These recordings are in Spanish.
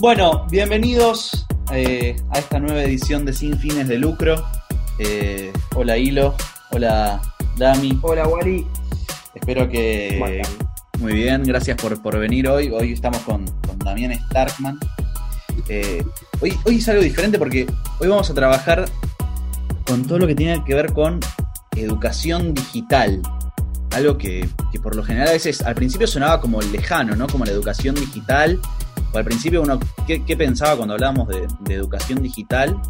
Bueno, bienvenidos eh, a esta nueva edición de Sin Fines de Lucro. Eh, hola Hilo, hola Dami. Hola Wally. Espero que muy bien, gracias por, por venir hoy. Hoy estamos con, con Damián Starkman. Eh, hoy, hoy es algo diferente porque hoy vamos a trabajar con todo lo que tiene que ver con educación digital. Algo que, que por lo general a veces al principio sonaba como lejano, ¿no? Como la educación digital o al principio uno, ¿qué, pensaba cuando hablábamos de, educación digital?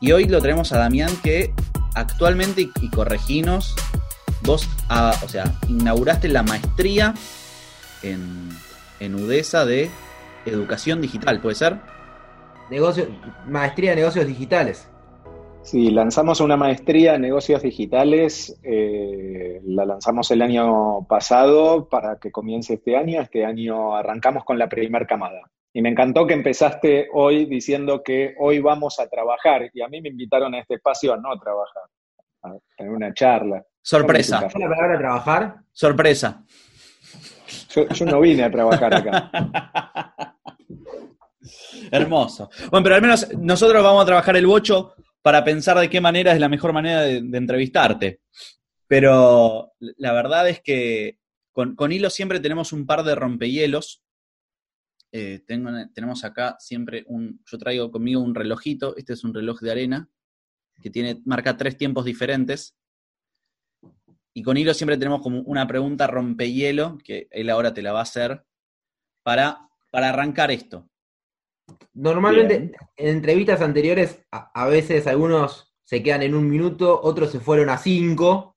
Y hoy lo tenemos a Damián que actualmente, y, correginos, vos, o sea, inauguraste la maestría en, en UDESA de educación digital, ¿puede ser? Negocio, maestría de negocios digitales. Sí, lanzamos una maestría en negocios digitales, eh, la lanzamos el año pasado para que comience este año. Este año arrancamos con la primera camada. Y me encantó que empezaste hoy diciendo que hoy vamos a trabajar. Y a mí me invitaron a este espacio a no trabajar, a tener una charla. Sorpresa. ¿Qué la palabra trabajar? Sorpresa. Yo, yo no vine a trabajar acá. Hermoso. Bueno, pero al menos nosotros vamos a trabajar el bocho para pensar de qué manera es la mejor manera de, entrevistarte. Pero la verdad es que con, Hilo siempre tenemos un par de rompehielos. Eh, tenemos acá siempre un. Yo traigo conmigo un relojito. Este es un reloj de arena que tiene, marca tres tiempos diferentes. Y con Hilo siempre tenemos como una pregunta rompehielo, que él ahora te la va a hacer, para, para arrancar esto. Normalmente en entrevistas anteriores a, veces algunos se quedan en un minuto, otros se fueron a cinco,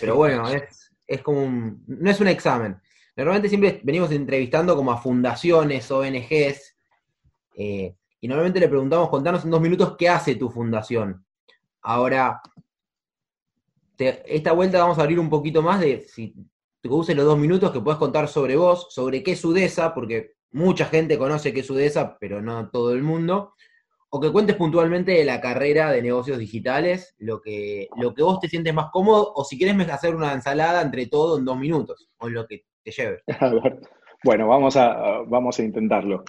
pero bueno, es, es como un, no es un examen. Normalmente siempre venimos entrevistando como a fundaciones, ONGs, eh, y normalmente le preguntamos, contanos en dos minutos qué hace tu fundación. Ahora, esta vuelta vamos a abrir un poquito más de, si te uses los dos minutos, que puedes contar sobre vos, sobre qué es UDESA, porque mucha gente conoce que es UDESA, pero no todo el mundo, o que cuentes puntualmente de la carrera de negocios digitales, lo que, lo que vos te sientes más cómodo, o si quieres hacer una ensalada entre todo en dos minutos, o lo que te lleve. Bueno, vamos a, vamos a intentarlo.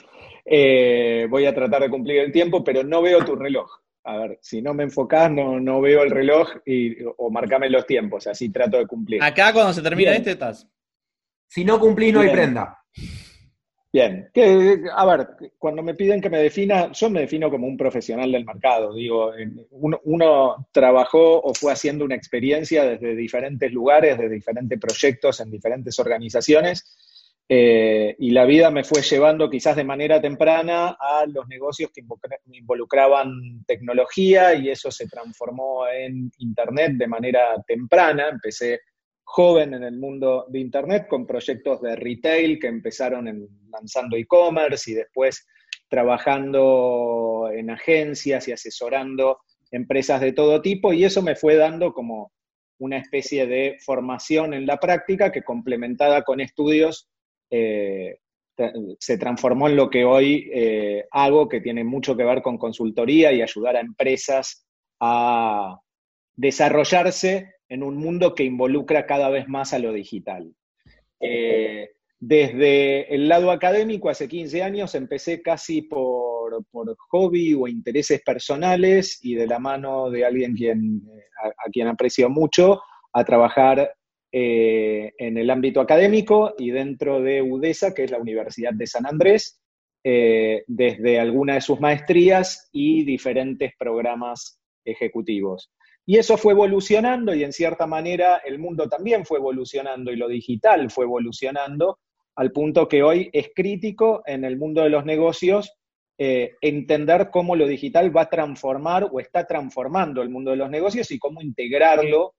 Eh, voy a tratar de cumplir el tiempo, pero no veo tu reloj. A ver, si no me enfocás, no, no veo el reloj y, o marcame los tiempos, así trato de cumplir. Acá cuando se termina este estás. Si no cumplís, no hay prenda. Bien, que, a ver, cuando me piden que me defina, yo me defino como un profesional del mercado. Digo, uno, trabajó o fue haciendo una experiencia desde diferentes lugares, de diferentes proyectos, en diferentes organizaciones, eh, y la vida me fue llevando quizás de manera temprana a los negocios que involucraban tecnología y eso se transformó en Internet de manera temprana. Empecé joven en el mundo de Internet con proyectos de retail que empezaron lanzando e-commerce y después trabajando en agencias y asesorando empresas de todo tipo. Y eso me fue dando como una especie de formación en la práctica que complementada con estudios eh, se transformó en lo que hoy eh, hago, que tiene mucho que ver con consultoría y ayudar a empresas a desarrollarse en un mundo que involucra cada vez más a lo digital. Eh, desde el lado académico, hace 15 años, empecé casi por, hobby o intereses personales y de la mano de alguien quien, eh, a, quien aprecio mucho, a trabajar eh, en el ámbito académico y dentro de UDESA, que es la Universidad de San Andrés, desde alguna de sus maestrías y diferentes programas ejecutivos. Y eso fue evolucionando y en cierta manera el mundo también fue evolucionando y lo digital fue evolucionando al punto que hoy es crítico en el mundo de los negocios eh, entender cómo lo digital va a transformar o está transformando el mundo de los negocios y cómo integrarlo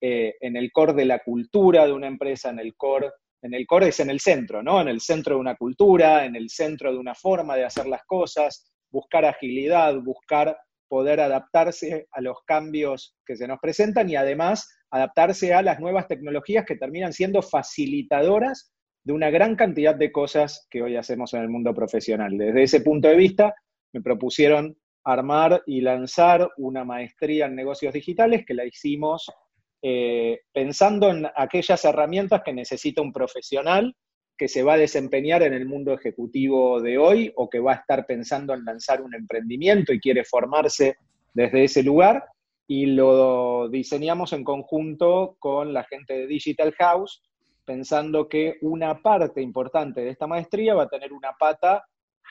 eh, en el core de la cultura de una empresa, en el core, en el core es en el centro, ¿no? En el centro de una cultura, en el centro de una forma de hacer las cosas, buscar agilidad, buscar poder adaptarse a los cambios que se nos presentan y además adaptarse a las nuevas tecnologías que terminan siendo facilitadoras de una gran cantidad de cosas que hoy hacemos en el mundo profesional. Desde ese punto de vista, me propusieron armar y lanzar una maestría en negocios digitales que la hicimos eh, pensando en aquellas herramientas que necesita un profesional que se va a desempeñar en el mundo ejecutivo de hoy o que va a estar pensando en lanzar un emprendimiento y quiere formarse desde ese lugar. Y lo diseñamos en conjunto con la gente de Digital House, pensando que una parte importante de esta maestría va a tener una pata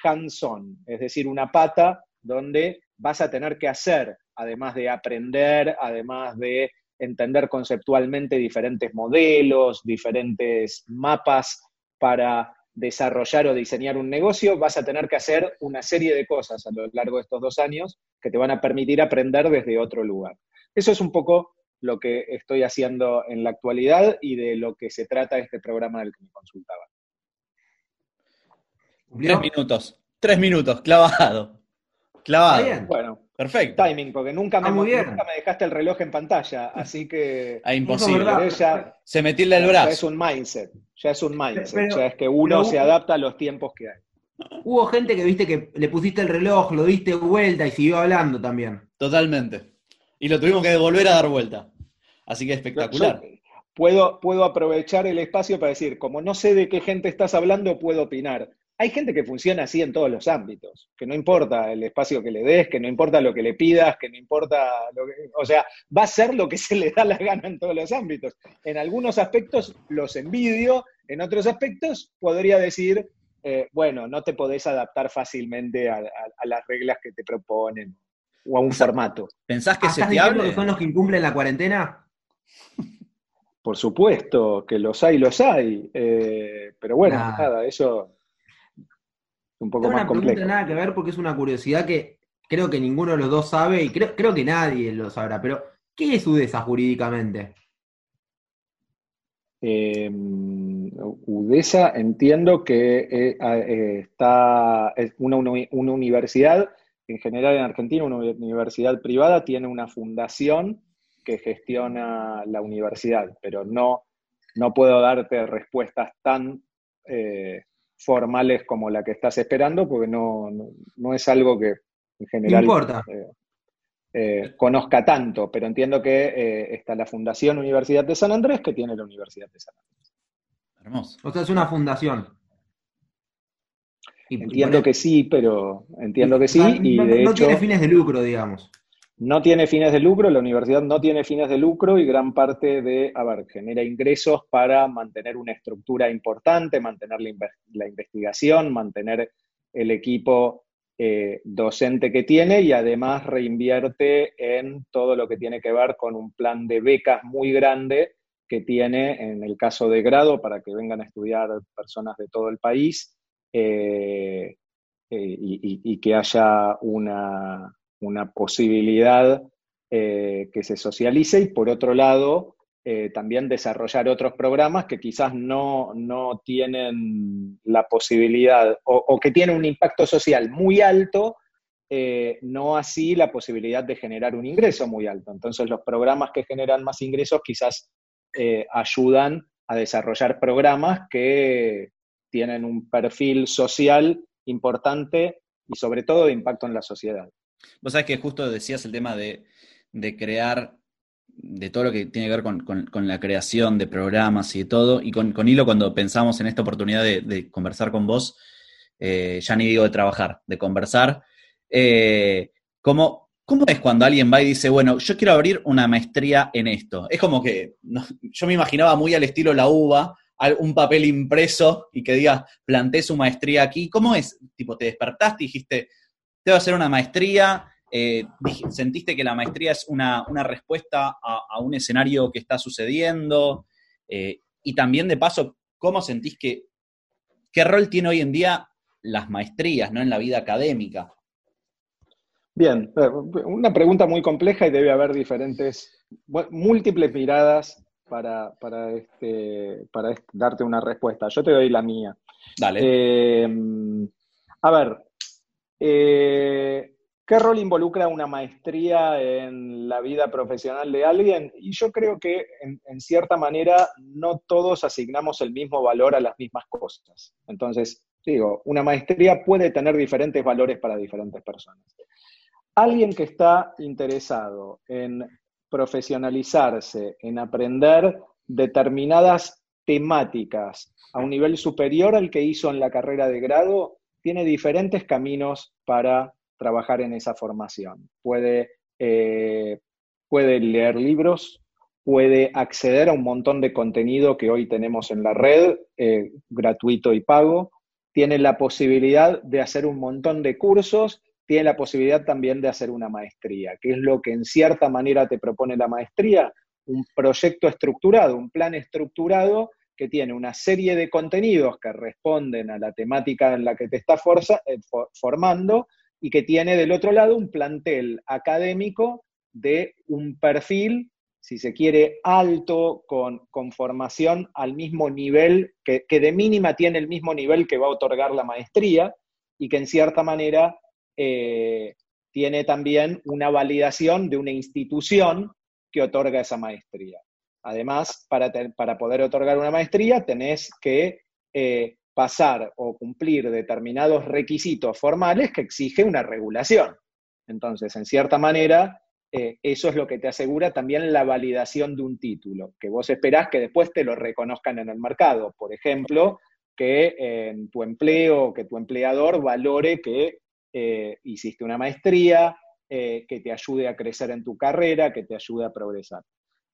hands-on, es decir, una pata donde vas a tener que hacer, además de aprender, además de entender conceptualmente diferentes modelos, diferentes mapas para desarrollar o diseñar un negocio, vas a tener que hacer una serie de cosas a lo largo de estos dos años que te van a permitir aprender desde otro lugar. Eso es un poco lo que estoy haciendo en la actualidad y de lo que se trata este programa del que me consultaba. Tres minutos, tres minutos, clavado. Clavado. Bueno, perfecto. Timing, porque nunca me, nunca me dejaste el reloj en pantalla, así que. Ah, imposible. se metió el brazo. Ya es un mindset, ya es un mindset, ya es que uno se adapta a los tiempos que hay. Hubo gente que viste que le pusiste el reloj, lo diste vuelta y siguió hablando también. Totalmente. Y lo tuvimos que volver a dar vuelta. Así que espectacular. puedo, puedo aprovechar el espacio para decir, como no sé de qué gente estás hablando, puedo opinar. Hay gente que funciona así en todos los ámbitos, que no importa el espacio que le des, que no importa lo que le pidas, que no importa lo que, o sea, va a ser lo que se le da la gana en todos los ámbitos. En algunos aspectos los envidio, en otros aspectos podría decir, eh, bueno, no te podés adaptar fácilmente a, las reglas que te proponen o a un formato. ¿Pensás que se te habla? que son los que incumplen la cuarentena? Por supuesto que los hay, los hay. Eh, pero bueno, nada, eso un poco más complejo. No tiene nada que ver porque es una curiosidad que creo que ninguno de los dos sabe y creo, creo que nadie lo sabrá, pero ¿qué es UDESA jurídicamente? Em, UDESA entiendo que eh, eh, está, es una, una, universidad, en general en Argentina, una universidad privada, tiene una fundación que gestiona la universidad, pero no, no puedo darte respuestas tan eh, formales como la que estás esperando, porque no, no, es algo que en general eh, eh, conozca tanto, pero entiendo que eh, está la Fundación Universidad de San Andrés que tiene la Universidad de San Andrés. Hermoso. O sea, es una fundación. entiendo que sí, pero entiendo que sí. Y de no tiene fines de lucro, digamos no tiene fines de lucro, la universidad no tiene fines de lucro y gran parte de, a ver, genera ingresos para mantener una estructura importante, mantener la, investigación, mantener el equipo eh, docente que tiene y además reinvierte en todo lo que tiene que ver con un plan de becas muy grande que tiene en el caso de grado para que vengan a estudiar personas de todo el país eh, eh, y que haya una, una posibilidad eh, que se socialice y por otro lado eh, también desarrollar otros programas que quizás no, tienen la posibilidad o, que tienen un impacto social muy alto, eh, no así la posibilidad de generar un ingreso muy alto. Entonces los programas que generan más ingresos quizás ayudan a desarrollar programas que tienen un perfil social importante y sobre todo de impacto en la sociedad. Vos sabés que justo decías el tema de, crear, de todo lo que tiene que ver con, la creación de programas y de todo, y con, Hilo cuando pensamos en esta oportunidad de, conversar con vos, eh, ya ni digo de trabajar, de conversar, eh, ¿cómo, es cuando alguien va y dice, bueno, yo quiero abrir una maestría en esto? Es como que yo me imaginaba muy al estilo la uva, un papel impreso y que diga, planté su maestría aquí. ¿Cómo es? Tipo, te despertaste y dijiste, te a hacer una maestría, eh, sentiste que la maestría es una, respuesta a, un escenario que está sucediendo, eh, y también de paso, ¿cómo sentís que, qué rol tiene hoy en día las maestrías ¿no? en la vida académica? Bien, eh, una pregunta muy compleja y debe haber diferentes, múltiples miradas para, para, este, para darte una respuesta. Yo te doy la mía. Dale. a ver, eh, ¿Qué rol involucra una maestría en la vida profesional de alguien? Y yo creo que en, cierta manera no todos asignamos el mismo valor a las mismas cosas. Entonces, digo, una maestría puede tener diferentes valores para diferentes personas. Alguien que está interesado en profesionalizarse, en aprender determinadas temáticas a un nivel superior al que hizo en la carrera de grado, tiene diferentes caminos para trabajar en esa formación. Puede, eh, puede leer libros, puede acceder a un montón de contenido que hoy tenemos en la red, eh, gratuito y pago, tiene la posibilidad de hacer un montón de cursos, tiene la posibilidad también de hacer una maestría, que es lo que en cierta manera te propone la maestría, un proyecto estructurado, un plan estructurado que tiene una serie de contenidos que responden a la temática en la que te estás eh, formando y que tiene del otro lado un plantel académico de un perfil, si se quiere, alto, con, formación al mismo nivel, que, de mínima tiene el mismo nivel que va a otorgar la maestría y que en cierta manera eh, tiene también una validación de una institución que otorga esa maestría. Además, para, poder otorgar una maestría tenés que eh, pasar o cumplir determinados requisitos formales que exige una regulación. Entonces, en cierta manera, eh, eso es lo que te asegura también la validación de un título, que vos esperás que después te lo reconozcan en el mercado. Por ejemplo, que en tu empleo, que tu empleador valore que eh, hiciste una maestría, eh, que te ayude a crecer en tu carrera, que te ayude a progresar.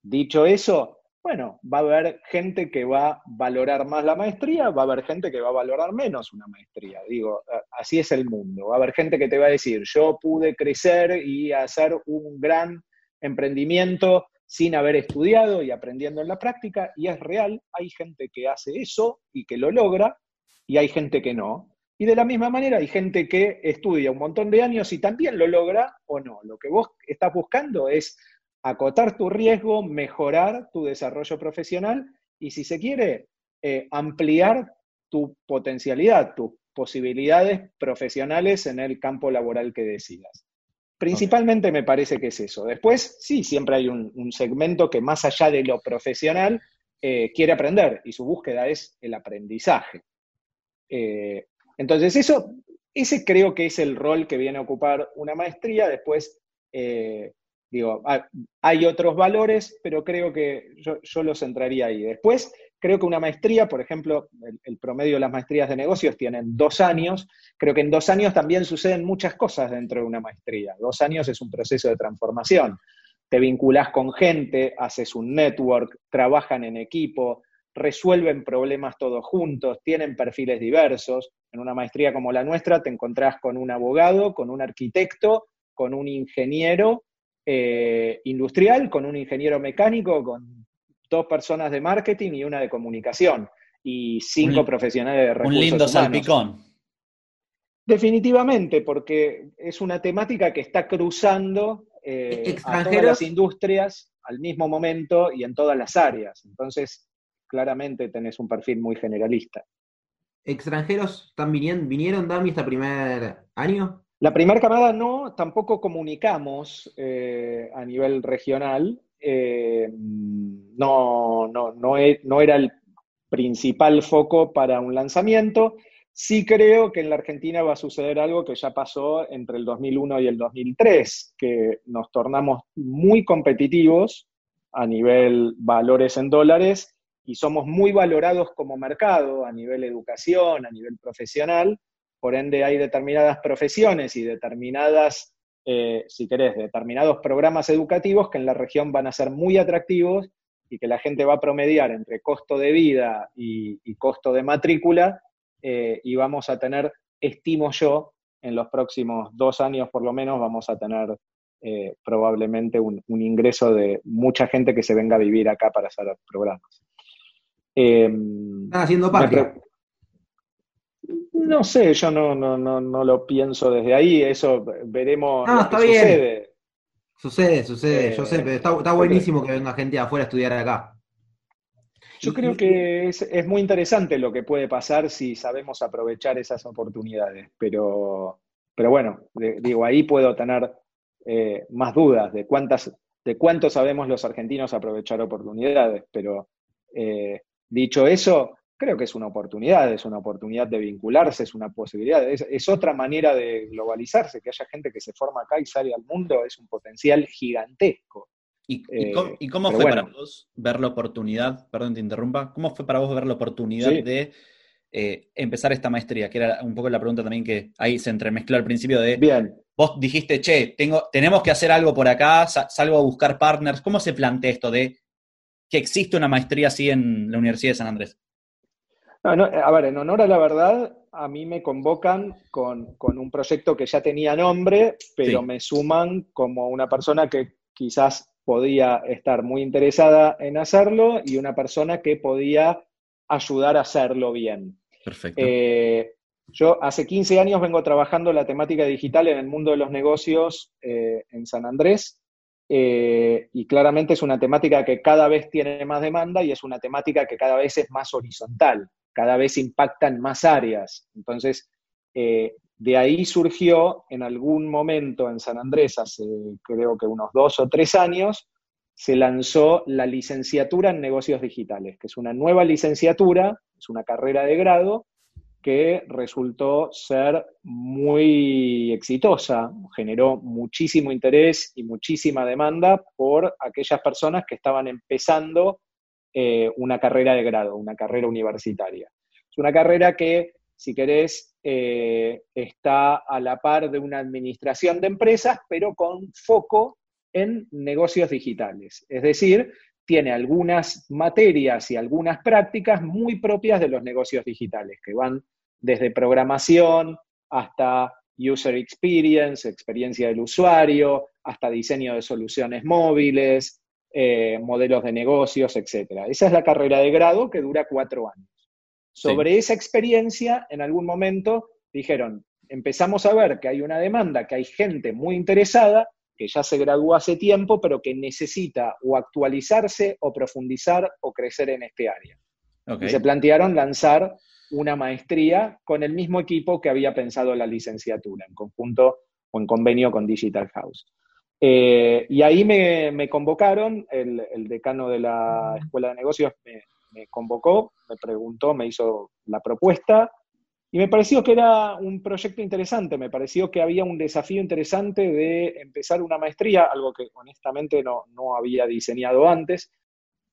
Dicho eso, bueno, va a haber gente que va a valorar más la maestría, va a haber gente que va a valorar menos una maestría. Digo, así es el mundo. Va a haber gente que te va a decir, yo pude crecer y hacer un gran emprendimiento sin haber estudiado y aprendiendo en la práctica, y es real, hay gente que hace eso y que lo logra, y hay gente que no. Y de la misma manera hay gente que estudia un montón de años y también lo logra o no. Lo que vos estás buscando es acotar tu riesgo, mejorar tu desarrollo profesional y, si se quiere, eh, ampliar tu potencialidad, tus posibilidades profesionales en el campo laboral que decidas. Principalmente me parece que es eso. Después, sí, siempre hay un, segmento que más allá de lo profesional eh, quiere aprender y su búsqueda es el aprendizaje. Eh, entonces, eso, ese creo que es el rol que viene a ocupar una maestría. Después, Digo, hay otros valores, pero creo que yo, los centraría ahí. Después, creo que una maestría, por ejemplo, el, promedio de las maestrías de negocios tienen dos años. Creo que en dos años también suceden muchas cosas dentro de una maestría. Dos años es un proceso de transformación. Te vinculas con gente, haces un network, trabajan en equipo, resuelven problemas todos juntos, tienen perfiles diversos. En una maestría como la nuestra te encontrás con un abogado, con un arquitecto, con un ingeniero eh, industrial con un ingeniero mecánico, con dos personas de marketing y una de comunicación, y cinco profesionales de recursos Un lindo salpicón. Definitivamente, porque es una temática que está cruzando eh, a todas las industrias al mismo momento y en todas las áreas. Entonces, claramente tenés un perfil muy generalista. ¿Extranjeros están vinieron, vinieron Dami, este primer año? La primera camada no, tampoco comunicamos eh, a nivel regional. Eh, no, no, no, no, era el principal foco para un lanzamiento. Sí creo que en la Argentina va a suceder algo que ya pasó entre el 2001 y el 2003, que nos tornamos muy competitivos a nivel valores en dólares y somos muy valorados como mercado a nivel educación, a nivel profesional, por ende hay determinadas profesiones y determinadas, eh, si querés, determinados programas educativos que en la región van a ser muy atractivos y que la gente va a promediar entre costo de vida y, costo de matrícula eh, y vamos a tener, estimo yo, en los próximos dos años por lo menos vamos a tener eh, probablemente un, ingreso de mucha gente que se venga a vivir acá para hacer programas. Están haciendo parte. No sé, yo no, no, no, no lo pienso desde ahí, eso veremos. No, está bien. Sucede. Sucede, sucede, yo sé, pero está, está buenísimo que venga gente de afuera a estudiar acá. Yo creo que es, es, muy interesante lo que puede pasar si sabemos aprovechar esas oportunidades, pero, pero bueno, digo, ahí puedo tener eh, más dudas de cuántas, de cuánto sabemos los argentinos aprovechar oportunidades, pero eh, dicho eso, creo que es una oportunidad, es una oportunidad de vincularse, es una posibilidad, es, otra manera de globalizarse, que haya gente que se forma acá y sale al mundo, es un potencial gigantesco. ¿Y, cómo, fue para vos ver la oportunidad, perdón te interrumpa, cómo fue para vos ver la oportunidad de empezar esta maestría? Que era un poco la pregunta también que ahí se entremezcló al principio de, Bien. vos dijiste, che, tengo, tenemos que hacer algo por acá, salgo a buscar partners. ¿Cómo se plantea esto de que existe una maestría así en la Universidad de San Andrés? A ver, en honor a la verdad, a mí me convocan con, un proyecto que ya tenía nombre, pero me suman como una persona que quizás podía estar muy interesada en hacerlo y una persona que podía ayudar a hacerlo bien. Perfecto. Eh, yo hace 15 años vengo trabajando la temática digital en el mundo de los negocios eh, en San Andrés eh, y claramente es una temática que cada vez tiene más demanda y es una temática que cada vez es más horizontal cada vez impactan más áreas. Entonces, eh, de ahí surgió en algún momento en San Andrés, hace creo que unos dos o tres años, se lanzó la licenciatura en negocios digitales, que es una nueva licenciatura, es una carrera de grado que resultó ser muy exitosa, generó muchísimo interés y muchísima demanda por aquellas personas que estaban empezando eh, una carrera de grado, una carrera universitaria. Es una carrera que, si querés, eh, está a la par de una administración de empresas, pero con foco en negocios digitales. Es decir, tiene algunas materias y algunas prácticas muy propias de los negocios digitales, que van desde programación hasta user experience, experiencia del usuario, hasta diseño de soluciones móviles, eh, modelos de negocios, etc. Esa es la carrera de grado que dura cuatro años. Sobre esa experiencia, en algún momento dijeron, empezamos a ver que hay una demanda, que hay gente muy interesada, que ya se graduó hace tiempo, pero que necesita o actualizarse o profundizar o crecer en este área. Y se plantearon lanzar una maestría con el mismo equipo que había pensado la licenciatura, en conjunto o en convenio con Digital House. Eh, y ahí me, convocaron, el, decano de la Escuela de Negocios me, convocó, me preguntó, me hizo la propuesta y me pareció que era un proyecto interesante, me pareció que había un desafío interesante de empezar una maestría, algo que honestamente no, había diseñado antes,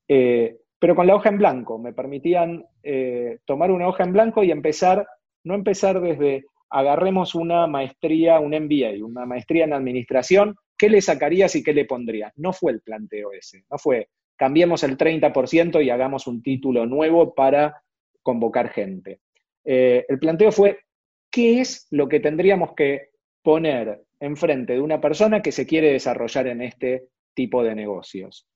eh, pero con la hoja en blanco, me permitían eh, tomar una hoja en blanco y empezar, no empezar desde agarremos una maestría, un MBA, una maestría en administración, ¿qué le sacarías y qué le pondrías? No fue el planteo ese, no fue cambiemos el 30% y hagamos un título nuevo para convocar gente. Eh, el planteo fue, ¿qué es lo que tendríamos que poner enfrente de una persona que se quiere desarrollar en este tipo de negocios?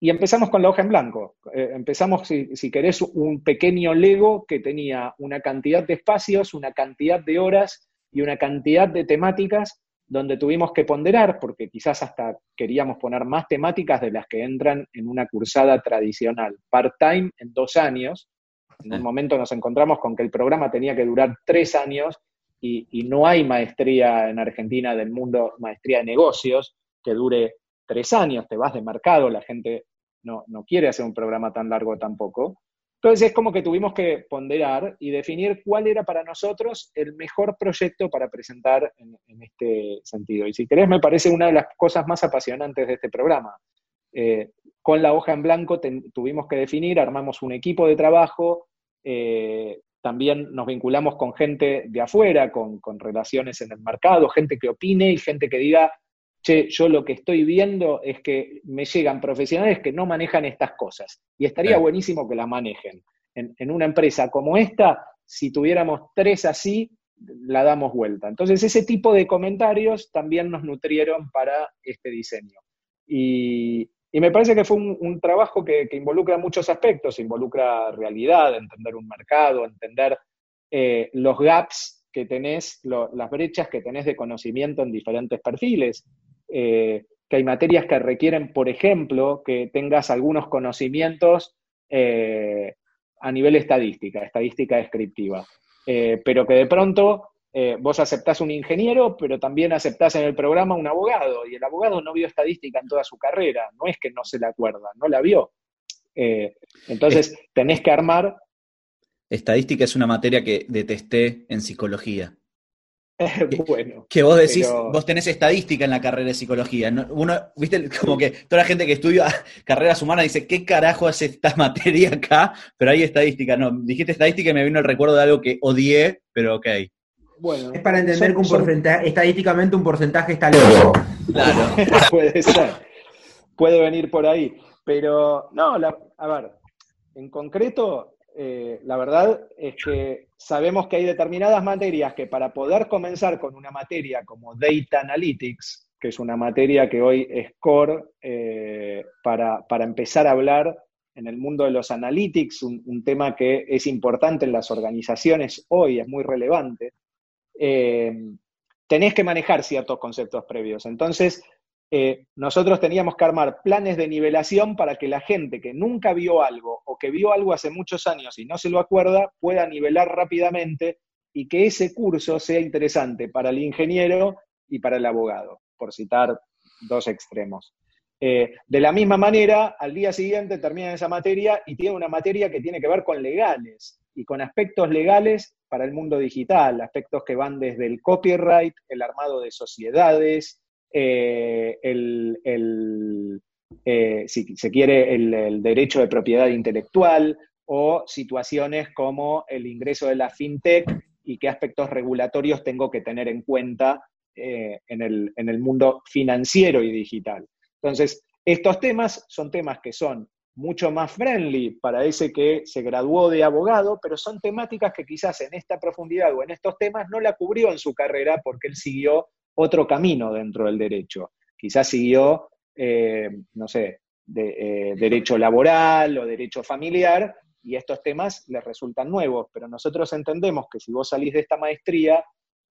Y empezamos con la hoja en blanco. Eh, empezamos, si, si, querés, un pequeño Lego que tenía una cantidad de espacios, una cantidad de horas y una cantidad de temáticas donde tuvimos que ponderar, porque quizás hasta queríamos poner más temáticas de las que entran en una cursada tradicional, part-time en dos años. En un momento nos encontramos con que el programa tenía que durar tres años y, no hay maestría en Argentina del mundo, maestría de negocios, que dure tres años, te vas de mercado, la gente no, no quiere hacer un programa tan largo tampoco. Entonces es como que tuvimos que ponderar y definir cuál era para nosotros el mejor proyecto para presentar en, este sentido. Y si querés, me parece una de las cosas más apasionantes de este programa. Eh, con la hoja en blanco tuvimos que definir, armamos un equipo de trabajo, eh, también nos vinculamos con gente de afuera, con, con relaciones en el mercado, gente que opine y gente que diga, che, yo lo que estoy viendo es que me llegan profesionales que no manejan estas cosas y estaría buenísimo que las manejen. En, una empresa como esta, si tuviéramos tres así, la damos vuelta. Entonces, ese tipo de comentarios también nos nutrieron para este diseño. Y, me parece que fue un, trabajo que, involucra muchos aspectos, involucra realidad, entender un mercado, entender eh, los gaps que tenés, las brechas que tenés de conocimiento en diferentes perfiles. Eh, que hay materias que requieren, por ejemplo, que tengas algunos conocimientos eh, a nivel estadística, estadística descriptiva, eh, pero que de pronto vos aceptás un ingeniero, pero también aceptás en el programa un abogado, y el abogado no vio estadística en toda su carrera, no es que no se la acuerda, no la vio. entonces, tenés que armar... Estadística es una materia que detesté en psicología. bueno. Que vos decís, vos tenés estadística en la carrera de psicología. Uno, viste, como que toda la gente que estudia carreras humanas dice, ¿qué carajo es esta materia acá? Pero hay estadística. No, dijiste estadística y me vino el recuerdo de algo que odié, pero ok. Bueno, es para entender que un porcentaje, estadísticamente un porcentaje está loco. Claro. Puede ser. Puede venir por ahí. Pero, no, a ver, en concreto, eh, la verdad es que sabemos que hay determinadas materias que para poder comenzar con una materia como Data Analytics, que es una materia que hoy es core eh, para, empezar a hablar en el mundo de los analytics, un, tema que es importante en las organizaciones hoy, es muy relevante, eh, tenés que manejar ciertos conceptos previos. Entonces, nosotros teníamos que armar planes de nivelación para que la gente que nunca vio algo o que vio algo hace muchos años y no se lo acuerda pueda nivelar rápidamente y que ese curso sea interesante para el ingeniero y para el abogado, por citar dos extremos. Eh, de la misma manera, al día siguiente termina esa materia y tiene una materia que tiene que ver con legales y con aspectos legales para el mundo digital, aspectos que van desde el copyright, el armado de sociedades, eh, el, eh, si se quiere, el, derecho de propiedad intelectual o situaciones como el ingreso de la fintech y qué aspectos regulatorios tengo que tener en cuenta eh, en, el, en el mundo financiero y digital. Entonces, estos temas son temas que son mucho más friendly para ese que se graduó de abogado, pero son temáticas que quizás en esta profundidad o en estos temas no la cubrió en su carrera porque él siguió otro camino dentro del derecho. Quizás siguió, eh, no sé, eh, derecho laboral o derecho familiar, y estos temas les resultan nuevos, pero nosotros entendemos que si vos salís de esta maestría,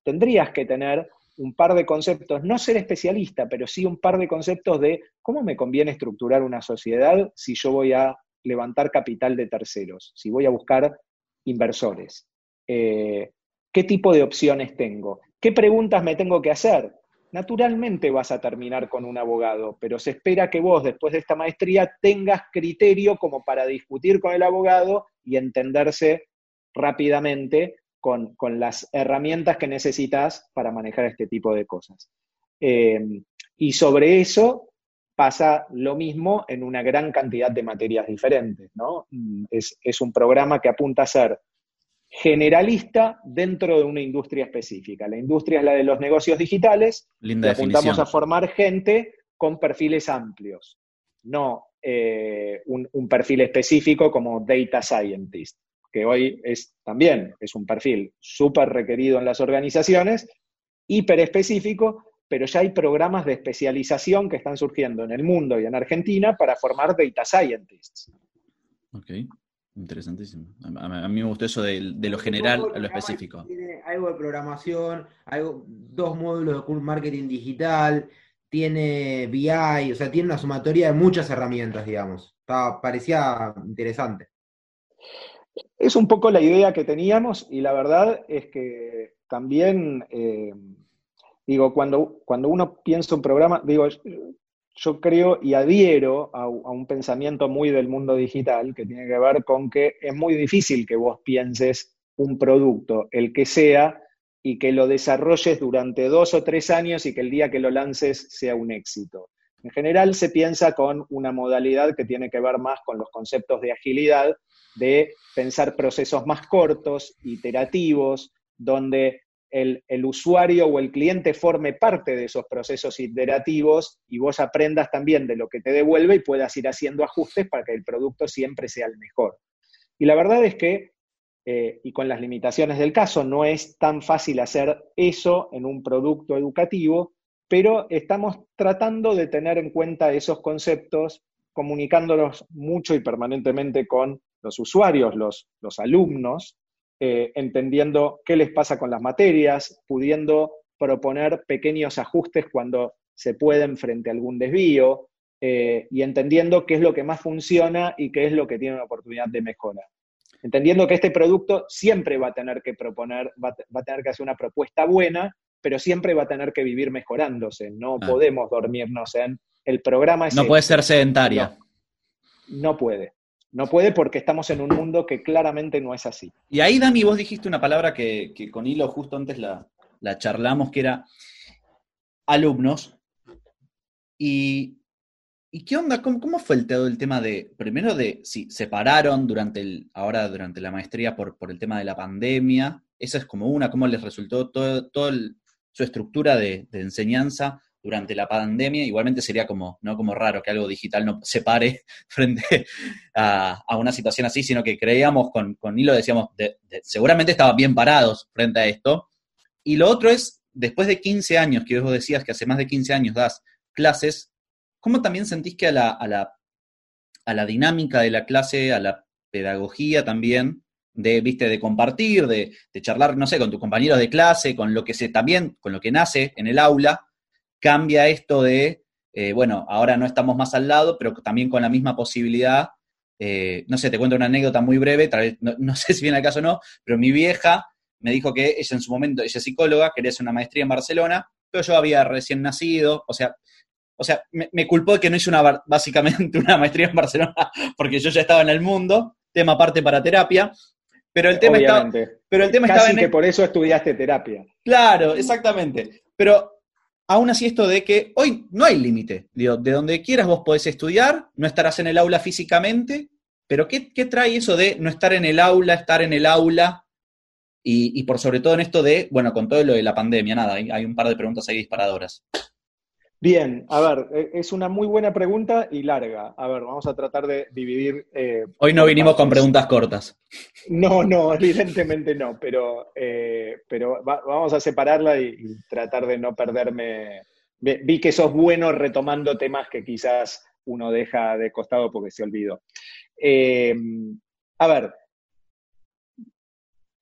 tendrías que tener un par de conceptos, no ser especialista, pero sí un par de conceptos de cómo me conviene estructurar una sociedad si yo voy a levantar capital de terceros, si voy a buscar inversores. Eh, ¿Qué tipo de opciones tengo? ¿Qué preguntas me tengo que hacer? Naturalmente vas a terminar con un abogado, pero se espera que vos, después de esta maestría, tengas criterio como para discutir con el abogado y entenderse rápidamente con, las herramientas que necesitas para manejar este tipo de cosas. Em, y sobre eso pasa lo mismo en una gran cantidad de materias diferentes. ¿no? Mm, es, es un programa que apunta a ser generalista dentro de una industria específica. La industria es la de los negocios digitales Linda y apuntamos a formar gente con perfiles amplios, no eh, un, perfil específico como data scientist, que hoy es también es un perfil súper requerido en las organizaciones, hiper específico, pero ya hay programas de especialización que están surgiendo en el mundo y en Argentina para formar data scientists. Okay. Interesantísimo. A, mí me gustó eso de, lo general a lo específico. Tiene algo de programación, algo, dos módulos de marketing digital, tiene BI, o sea, tiene una sumatoria de muchas herramientas, digamos. parecía interesante. Es un poco la idea que teníamos y la verdad es que también, eh, digo, cuando, cuando uno piensa un programa, digo, yo creo y adhiero a, un pensamiento muy del mundo digital que tiene que ver con que es muy difícil que vos pienses un producto, el que sea, y que lo desarrolles durante dos o tres años y que el día que lo lances sea un éxito. En general se piensa con una modalidad que tiene que ver más con los conceptos de agilidad, de pensar procesos más cortos, iterativos, donde el, usuario o el cliente forme parte de esos procesos iterativos y vos aprendas también de lo que te devuelve y puedas ir haciendo ajustes para que el producto siempre sea el mejor. Y la verdad es que, eh, y con las limitaciones del caso, no es tan fácil hacer eso en un producto educativo, pero estamos tratando de tener en cuenta esos conceptos, comunicándolos mucho y permanentemente con los usuarios, los, los alumnos, eh, entendiendo qué les pasa con las materias, pudiendo proponer pequeños ajustes cuando se pueden frente a algún desvío eh, y entendiendo qué es lo que más funciona y qué es lo que tiene una oportunidad de mejora. Entendiendo que este producto siempre va a tener que proponer, va, a tener que hacer una propuesta buena, pero siempre va a tener que vivir mejorándose. No ah. podemos dormirnos en el programa. no puede ser sedentaria. no puede. No puede porque estamos en un mundo que claramente no es así. Y ahí, Dani, vos dijiste una palabra que, con hilo justo antes la, la charlamos, que era alumnos. Y, qué onda? ¿Cómo, fue el, el tema de, primero de si se separaron durante el, ahora durante la maestría por, por el tema de la pandemia? Esa es como una, ¿cómo les resultó todo su estructura de enseñanza durante la pandemia, igualmente sería como, ¿no? como raro que algo digital no se pare frente a, una situación así, sino que creíamos con, con Hilo, decíamos, seguramente estaban bien parados frente a esto. Y lo otro es, después de 15 años, que vos decías que hace más de 15 años das clases, ¿cómo también sentís que a la, a la, a la dinámica de la clase, a la pedagogía también, de, viste, de compartir, de, de, charlar, no sé, con tus compañeros de clase, con lo que se también, con lo que nace en el aula, cambia esto de, eh, bueno, ahora no estamos más al lado, pero también con la misma posibilidad. Eh, no sé, te cuento una anécdota muy breve, tal vez, no, sé si viene al caso o no, pero mi vieja me dijo que ella en su momento, ella es psicóloga, quería hacer una maestría en Barcelona, pero yo había recién nacido, o sea, o sea, me, culpó de que no hice una, básicamente una maestría en Barcelona porque yo ya estaba en el mundo, tema aparte para terapia, pero el tema estaba, pero el tema estaba en que por eso estudiaste terapia. Claro, exactamente. Pero aún así esto de que hoy no hay límite. De donde quieras vos podés estudiar, no estarás en el aula físicamente, pero ¿qué, trae eso de no estar en el aula, estar en el aula? Y, por sobre todo en esto de, bueno, con todo lo de la pandemia, nada, hay un par de preguntas ahí disparadoras. Bien, a ver, e, es una muy buena pregunta y larga. A ver, vamos a tratar de dividir. Eh, Hoy no vinimos con preguntas cortas. No, no, evidentemente no, pero, eh, pero vamos a separarla y, tratar de no perderme. Vi que sos bueno retomando temas que quizás uno deja de costado porque se olvidó. Eh, a ver,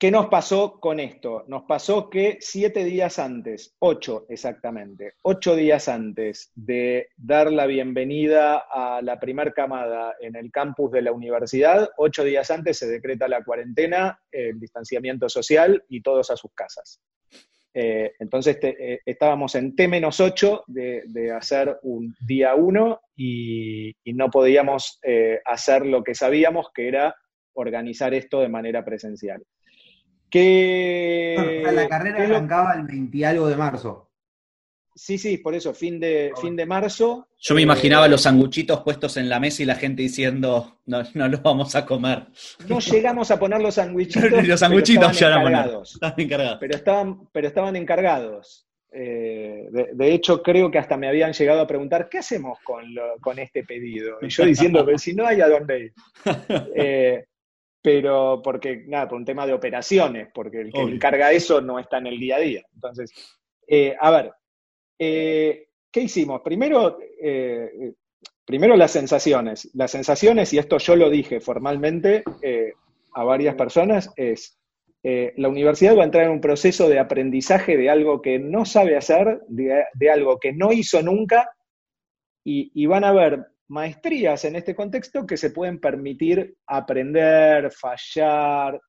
¿Qué nos pasó con esto? Nos pasó que siete días antes, ocho exactamente, ocho días antes de dar la bienvenida a la primer camada en el campus de la universidad, ocho días antes se decreta la cuarentena, el distanciamiento social y todos a sus casas. Eh, entonces eh, estábamos en T-8 de, hacer un día uno y, no podíamos eh, hacer lo que sabíamos, que era organizar esto de manera presencial que la carrera arrancaba el 20 algo de marzo. Sí, sí, por eso, fin de, fin de marzo. Yo me imaginaba los sanguchitos puestos en la mesa y la gente diciendo, no, no los vamos a comer. No llegamos a poner los sanguchitos. los sanguchitos ya eran encargados. encargados. Pero estaban, pero estaban encargados. Eh, de, hecho, creo que hasta me habían llegado a preguntar, ¿qué hacemos con, con este pedido? Y yo diciendo, si no hay a dónde ir. Eh, pero porque, nada, por un tema de operaciones, porque el que encarga eso no está en el día a día. Entonces, eh, a ver, eh, ¿qué hicimos? Primero, eh, primero las sensaciones. Las sensaciones, y esto yo lo dije formalmente a varias personas, es la universidad va a entrar en un proceso de aprendizaje de algo que no sabe hacer, de, algo que no hizo nunca, y, y van a ver maestrías en este contexto que se pueden permitir aprender, fallar.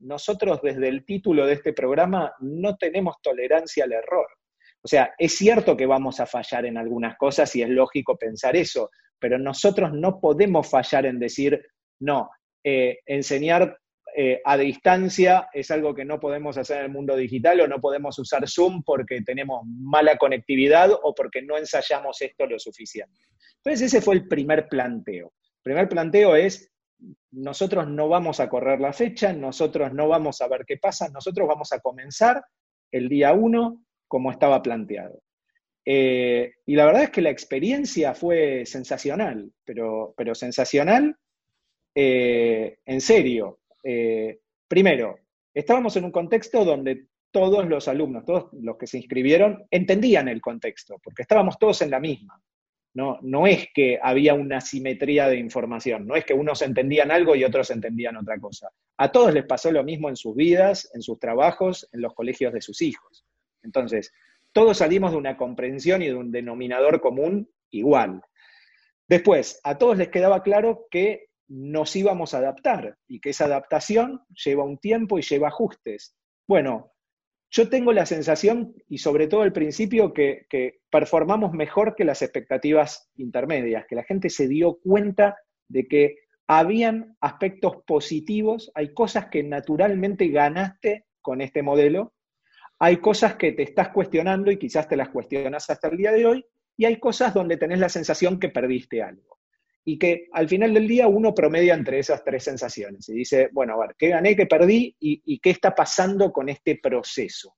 Nosotros desde el título de este programa no tenemos tolerancia al error. O sea, es cierto que vamos a fallar en algunas cosas y es lógico pensar eso, pero nosotros no podemos fallar en decir, no, eh, enseñar eh, a distancia es algo que no podemos hacer en el mundo digital o no podemos usar Zoom porque tenemos mala conectividad o porque no ensayamos esto lo suficiente. Entonces ese fue el primer planteo. El primer planteo es, nosotros no vamos a correr la fecha, nosotros no vamos a ver qué pasa, nosotros vamos a comenzar el día uno como estaba planteado. Eh, y la verdad es que la experiencia fue sensacional, pero, pero sensacional eh, en serio. Eh, primero, estábamos en un contexto donde todos los alumnos, todos los que se inscribieron, entendían el contexto, porque estábamos todos en la misma. No, no es que había una simetría de información, no es que unos entendían algo y otros entendían otra cosa. A todos les pasó lo mismo en sus vidas, en sus trabajos, en los colegios de sus hijos. Entonces, todos salimos de una comprensión y de un denominador común igual. Después, a todos les quedaba claro que nos íbamos a adaptar y que esa adaptación lleva un tiempo y lleva ajustes. Bueno, yo tengo la sensación, y sobre todo al principio, que, performamos mejor que las expectativas intermedias, que la gente se dio cuenta de que habían aspectos positivos, hay cosas que naturalmente ganaste con este modelo, hay cosas que te estás cuestionando y quizás te las cuestionas hasta el día de hoy, y hay cosas donde tenés la sensación que perdiste algo. Y que al final del día uno promedia entre esas tres sensaciones y dice, bueno, a ver, ¿qué gané, qué perdí y, qué está pasando con este proceso?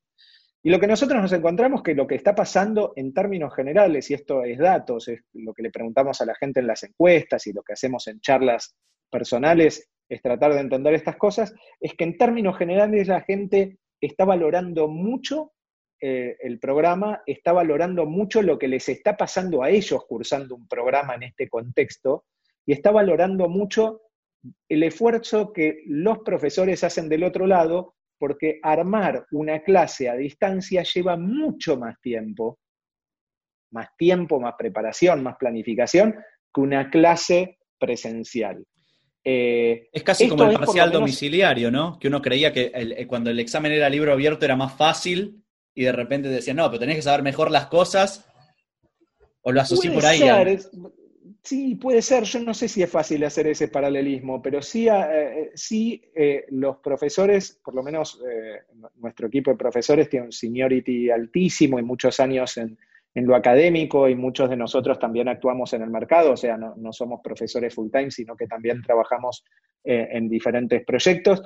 Y lo que nosotros nos encontramos que lo que está pasando en términos generales, y esto es datos, es lo que le preguntamos a la gente en las encuestas y lo que hacemos en charlas personales, es tratar de entender estas cosas, es que en términos generales la gente está valorando mucho eh, el programa, está valorando mucho lo que les está pasando a ellos cursando un programa en este contexto y está valorando mucho el esfuerzo que los profesores hacen del otro lado, porque armar una clase a distancia lleva mucho más tiempo, más tiempo, más preparación, más planificación, que una clase presencial. Eh, es casi como el parcial domiciliario, ¿no? Que uno creía que cuando el examen era libro abierto era más fácil y de repente decía, no, pero tenés que saber mejor las cosas, o lo asocié por ahí. sí, puede ser, yo no sé si es fácil hacer ese paralelismo, pero sí, eh, eh, sí eh, los profesores, por lo menos nuestro equipo de profesores tiene un seniority altísimo y muchos años en, lo académico y muchos de nosotros también actuamos en el mercado, o sea, no, no somos profesores full time, sino que también trabajamos en diferentes proyectos.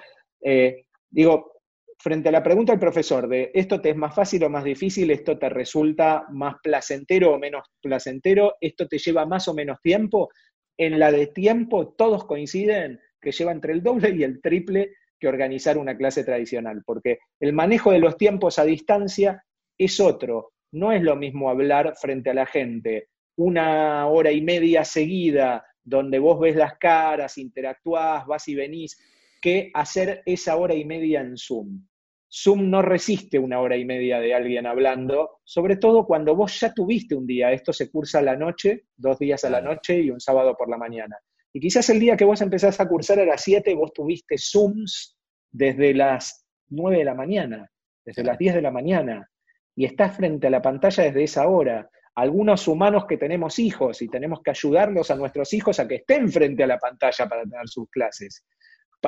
digo, frente a la pregunta del profesor de esto te es más fácil o más difícil, esto te resulta más placentero o menos placentero, esto te lleva más o menos tiempo, en la de tiempo todos coinciden que lleva entre el doble y el triple que organizar una clase tradicional, porque el manejo de los tiempos a distancia es otro. No es lo mismo hablar frente a la gente una hora y media seguida, donde vos ves las caras, interactuás, vas y venís, que hacer esa hora y media en Zoom. Zoom no resiste una hora y media de alguien hablando, sobre todo cuando vos ya tuviste un día, esto se cursa a la noche, dos días a la noche y un sábado por la mañana. Y quizás el día que vos empezás a cursar a las 7, vos tuviste Zooms desde las 9 de la mañana, desde las 10 de la mañana, y estás frente a la pantalla desde esa hora. Algunos humanos que tenemos hijos y tenemos que ayudarlos a nuestros hijos a que estén frente a la pantalla para tener sus clases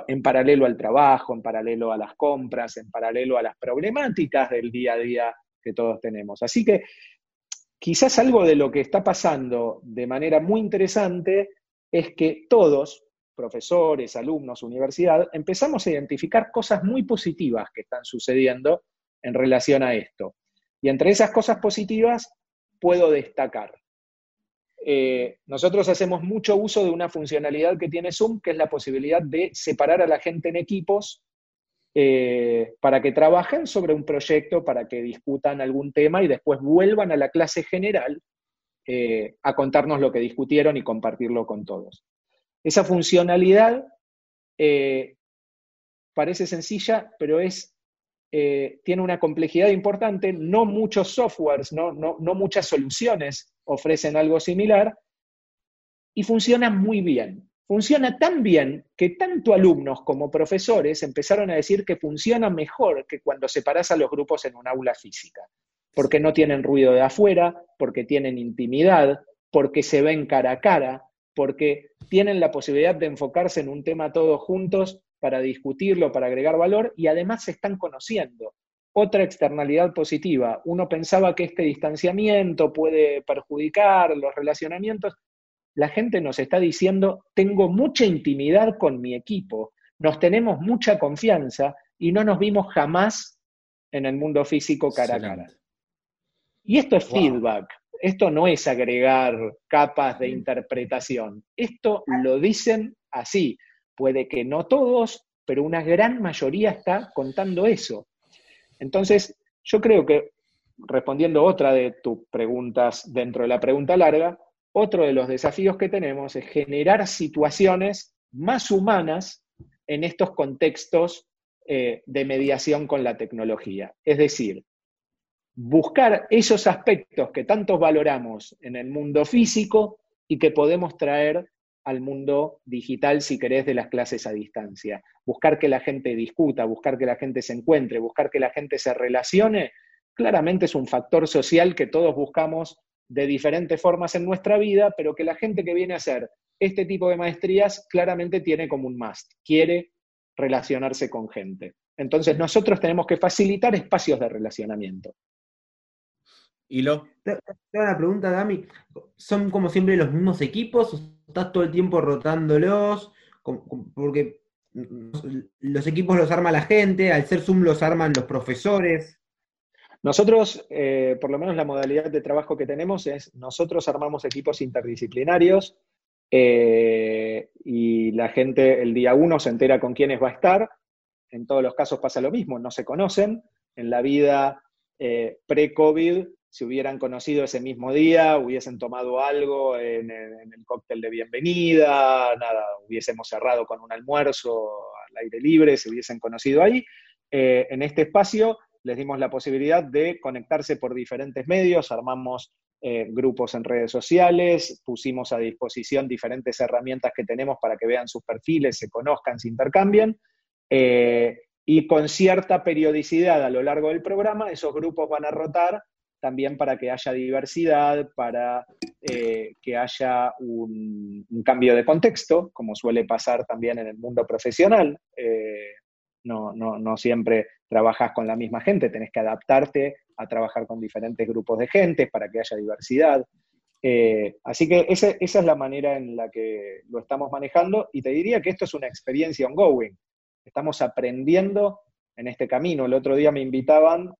en paralelo al trabajo, en paralelo a las compras, en paralelo a las problemáticas del día a día que todos tenemos. Así que quizás algo de lo que está pasando de manera muy interesante es que todos, profesores, alumnos, universidad, empezamos a identificar cosas muy positivas que están sucediendo en relación a esto. Y entre esas cosas positivas puedo destacar eh, nosotros hacemos mucho uso de una funcionalidad que tiene Zoom, que es la posibilidad de separar a la gente en equipos eh, para que trabajen sobre un proyecto, para que discutan algún tema y después vuelvan a la clase general eh, a contarnos lo que discutieron y compartirlo con todos. Esa funcionalidad parece sencilla, pero es tiene una complejidad importante, no muchos softwares, no, no, no muchas soluciones ofrecen algo similar y funciona muy bien. Funciona tan bien que tanto alumnos como profesores empezaron a decir que funciona mejor que cuando separas a los grupos en un aula física, porque no tienen ruido de afuera, porque tienen intimidad, porque se ven cara a cara, porque tienen la posibilidad de enfocarse en un tema todos juntos para discutirlo, para agregar valor y además se están conociendo otra externalidad positiva. Uno pensaba que este distanciamiento puede perjudicar los relacionamientos. La gente nos está diciendo, tengo mucha intimidad con mi equipo, nos tenemos mucha confianza y no nos vimos jamás en el mundo físico cara a cara. Y esto es feedback, esto no es agregar capas de interpretación, esto lo dicen así. Puede que no todos, pero una gran mayoría está contando eso. Entonces, yo creo que, respondiendo otra de tus preguntas dentro de la pregunta larga, otro de los desafíos que tenemos es generar situaciones más humanas en estos contextos eh, de mediación con la tecnología. Es decir, buscar esos aspectos que tantos valoramos en el mundo físico y que podemos traer al mundo digital, si querés, de las clases a distancia. Buscar que la gente discuta, buscar que la gente se encuentre, buscar que la gente se relacione, claramente es un factor social que todos buscamos de diferentes formas en nuestra vida, pero que la gente que viene a hacer este tipo de maestrías claramente tiene como un must, quiere relacionarse con gente. Entonces nosotros tenemos que facilitar espacios de relacionamiento. ¿Y lo? Te una pregunta, Dami. ¿Son como siempre los mismos equipos o estás todo el tiempo rotándolos? Porque los equipos los arma la gente, al ser Zoom los arman los profesores. Nosotros, eh, por lo menos la modalidad de trabajo que tenemos es, nosotros armamos equipos interdisciplinarios eh, y la gente el día uno se entera con quiénes va a estar. En todos los casos pasa lo mismo, no se conocen. En la vida eh, pre-COVID si hubieran conocido ese mismo día, hubiesen tomado algo en, el cóctel de bienvenida, nada, hubiésemos cerrado con un almuerzo al aire libre, se hubiesen conocido ahí. Eh, en este espacio les dimos la posibilidad de conectarse por diferentes medios, armamos eh, grupos en redes sociales, pusimos a disposición diferentes herramientas que tenemos para que vean sus perfiles, se conozcan, se intercambien. Eh, y con cierta periodicidad a lo largo del programa, esos grupos van a rotar también para que haya diversidad, para eh, que haya un, cambio de contexto, como suele pasar también en el mundo profesional. Eh, no, siempre trabajas con la misma gente, tenés que adaptarte a trabajar con diferentes grupos de gente para que haya diversidad. Eh, así que esa, esa es la manera en la que lo estamos manejando y te diría que esto es una experiencia ongoing. Estamos aprendiendo en este camino. El otro día me invitaban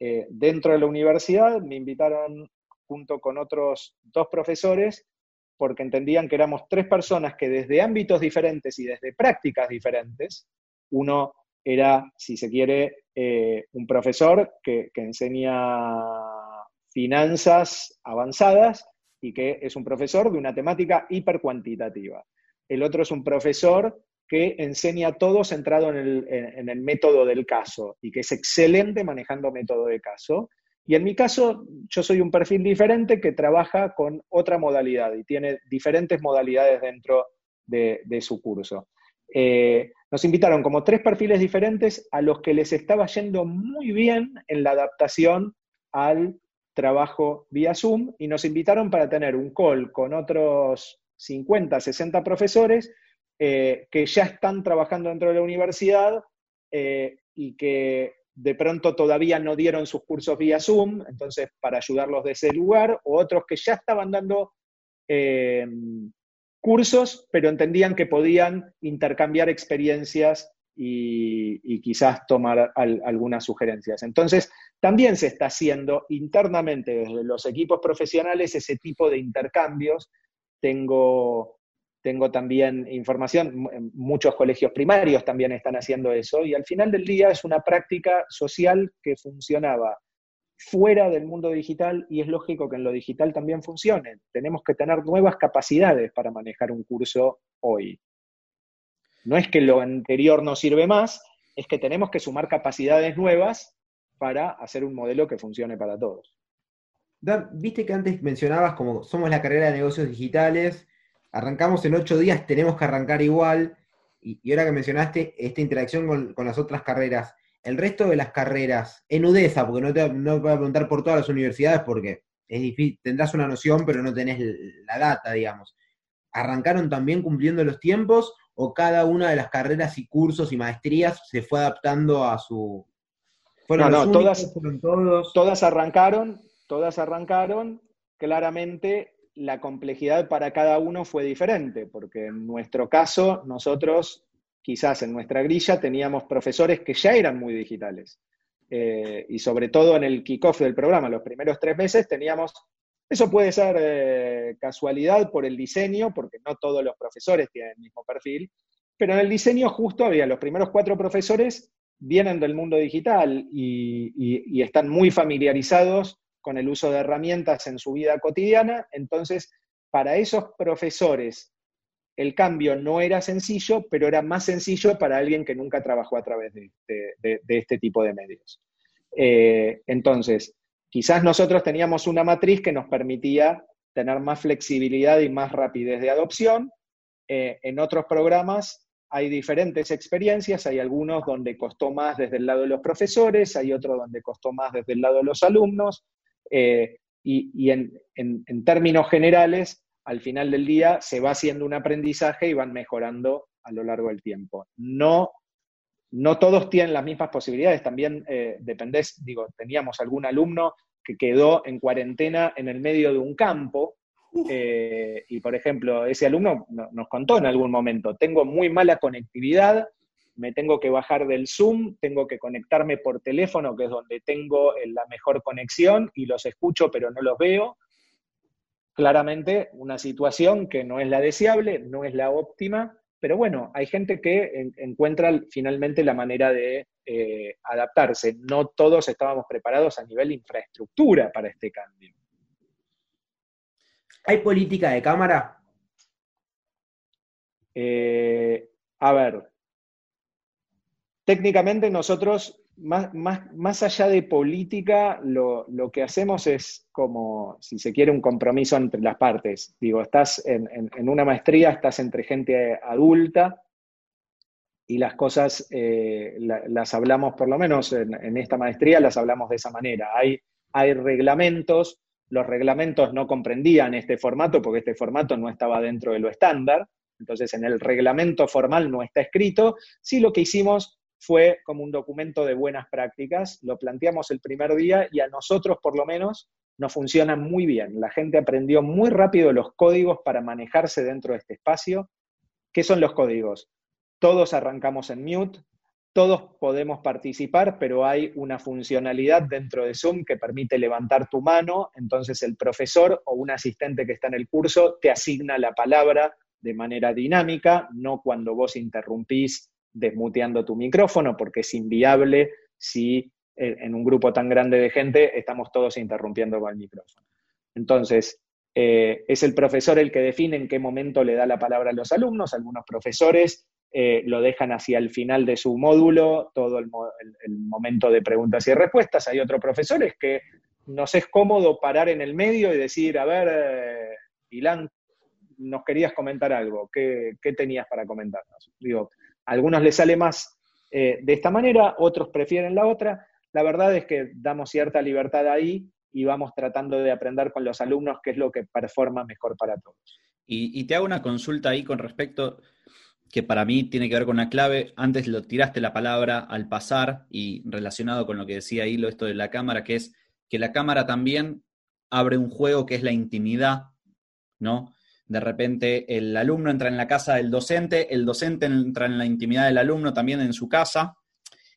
eh, dentro de la universidad me invitaron junto con otros dos profesores porque entendían que éramos tres personas que desde ámbitos diferentes y desde prácticas diferentes, uno era, si se quiere, eh, un profesor que, que enseña finanzas avanzadas y que es un profesor de una temática hipercuantitativa. El otro es un profesor que enseña todo centrado en el, método del caso y que es excelente manejando método de caso. Y en mi caso, yo soy un perfil diferente que trabaja con otra modalidad y tiene diferentes modalidades dentro de, su curso. Eh, nos invitaron como tres perfiles diferentes a los que les estaba yendo muy bien en la adaptación al trabajo vía Zoom y nos invitaron para tener un call con otros 50, 60 profesores eh, que ya están trabajando dentro de la universidad eh, y que de pronto todavía no dieron sus cursos vía Zoom, entonces para ayudarlos de ese lugar, o otros que ya estaban dando eh, cursos, pero entendían que podían intercambiar experiencias y, quizás tomar algunas sugerencias. Entonces, también se está haciendo internamente desde los equipos profesionales ese tipo de intercambios. Tengo tengo también información, muchos colegios primarios también están haciendo eso, y al final del día es una práctica social que funcionaba fuera del mundo digital y es lógico que en lo digital también funcione. Tenemos que tener nuevas capacidades para manejar un curso hoy. No es que lo anterior no sirve más, es que tenemos que sumar capacidades nuevas para hacer un modelo que funcione para todos. viste que antes mencionabas como somos la carrera de negocios digitales, arrancamos en ocho días, tenemos que arrancar igual. Y, ahora que mencionaste esta interacción con, las otras carreras, el resto de las carreras, en UDESA, porque no te, no voy a preguntar por todas las universidades porque es difícil, tendrás una noción, pero no tenés la data, digamos. ¿Arrancaron también cumpliendo los tiempos o cada una de las carreras y cursos y maestrías se fue adaptando a su... ¿Fueron no, no, todas, todos? todas arrancaron, todas arrancaron, claramente la complejidad para cada uno fue diferente, porque en nuestro caso, nosotros, quizás en nuestra grilla, teníamos profesores que ya eran muy digitales. Eh, y sobre todo en el kickoff del programa, los primeros tres meses teníamos, eso puede ser eh, casualidad por el diseño, porque no todos los profesores tienen el mismo perfil, pero en el diseño justo había los primeros cuatro profesores vienen del mundo digital y están muy familiarizados con el uso de herramientas en su vida cotidiana. Entonces, para esos profesores, el cambio no era sencillo, pero era más sencillo para alguien que nunca trabajó a través de, este tipo de medios. Eh, entonces, quizás nosotros teníamos una matriz que nos permitía tener más flexibilidad y más rapidez de adopción. Eh, en otros programas hay diferentes experiencias, hay algunos donde costó más desde el lado de los profesores, hay otros donde costó más desde el lado de los alumnos, eh, y, en, términos generales, al final del día se va haciendo un aprendizaje y van mejorando a lo largo del tiempo. No no todos tienen las mismas posibilidades, también eh, dependés, digo, teníamos algún alumno que quedó en cuarentena en el medio de un campo, eh, y por ejemplo, ese alumno nos contó en algún momento, tengo muy mala conectividad, me tengo que bajar del Zoom, tengo que conectarme por teléfono, que es donde tengo eh, la mejor conexión, y los escucho pero no los veo. Claramente una situación que no es la deseable, no es la óptima, pero bueno, hay gente que encuentra finalmente la manera de eh, adaptarse. No todos estábamos preparados a nivel infraestructura para este cambio. ¿Hay política de cámara? Eh, a ver, técnicamente nosotros, más, más, más allá de política, lo, que hacemos es como, si se quiere, un compromiso entre las partes. Digo, estás en, una maestría, estás entre gente adulta y las cosas eh, las hablamos, por lo menos en, esta maestría, las hablamos de esa manera. Hay, hay reglamentos los reglamentos no comprendían este formato porque este formato no estaba dentro de lo estándar, entonces en el reglamento formal no está escrito, sí lo que hicimos fue como un documento de buenas prácticas, lo planteamos el primer día y a nosotros por lo menos nos funciona muy bien. La gente aprendió muy rápido los códigos para manejarse dentro de este espacio. ¿Qué son los códigos? Todos arrancamos en mute, todos podemos participar, pero hay una funcionalidad dentro de Zoom que permite levantar tu mano, entonces el profesor o un asistente que está en el curso te asigna la palabra de manera dinámica, no cuando vos interrumpís desmuteando tu micrófono, porque es inviable si en un grupo tan grande de gente estamos todos interrumpiendo con el micrófono. Entonces, eh, es el profesor el que define en qué momento le da la palabra a los alumnos. Algunos profesores eh, lo dejan hacia el final de su módulo, todo el, momento de preguntas y respuestas. Hay otros profesores que nos es cómodo parar en el medio y decir, a ver, eh, Ilan, nos querías comentar algo, ¿qué, tenías para comentarnos? Digo, algunos les sale más eh, de esta manera, otros prefieren la otra. La verdad es que damos cierta libertad ahí y vamos tratando de aprender con los alumnos qué es lo que performa mejor para todos. Y, y te hago una consulta ahí con respecto, que para mí tiene que ver con una clave. Antes lo tiraste la palabra al pasar y relacionado con lo que decía Hilo, esto de la cámara, que es que la cámara también abre un juego que es la intimidad, ¿no? De repente el alumno entra en la casa del docente, el docente entra en la intimidad del alumno también en su casa,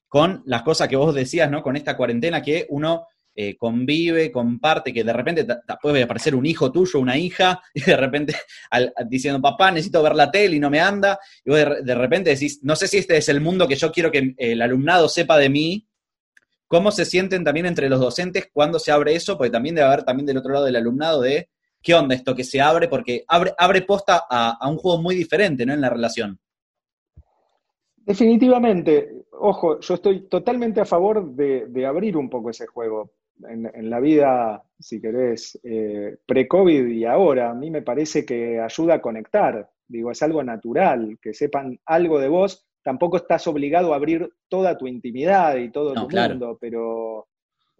con las cosas que vos decías, ¿no? Con esta cuarentena que uno eh, convive, comparte, que de repente puede aparecer un hijo tuyo, una hija, y de repente diciendo, papá, necesito ver la tele y no me anda, y vos de, repente decís, no sé si este es el mundo que yo quiero que el alumnado sepa de mí, cómo se sienten también entre los docentes cuando se abre eso, porque también debe haber también del otro lado del alumnado de, ¿qué onda esto que se abre? Porque abre, abre posta a, un juego muy diferente, ¿no? En la relación. Definitivamente, ojo, yo estoy totalmente a favor de abrir un poco ese juego en, la vida, si querés, eh, pre-COVID y ahora, a mí me parece que ayuda a conectar. Digo, es algo natural, que sepan algo de vos. Tampoco estás obligado a abrir toda tu intimidad y todo tu mundo, pero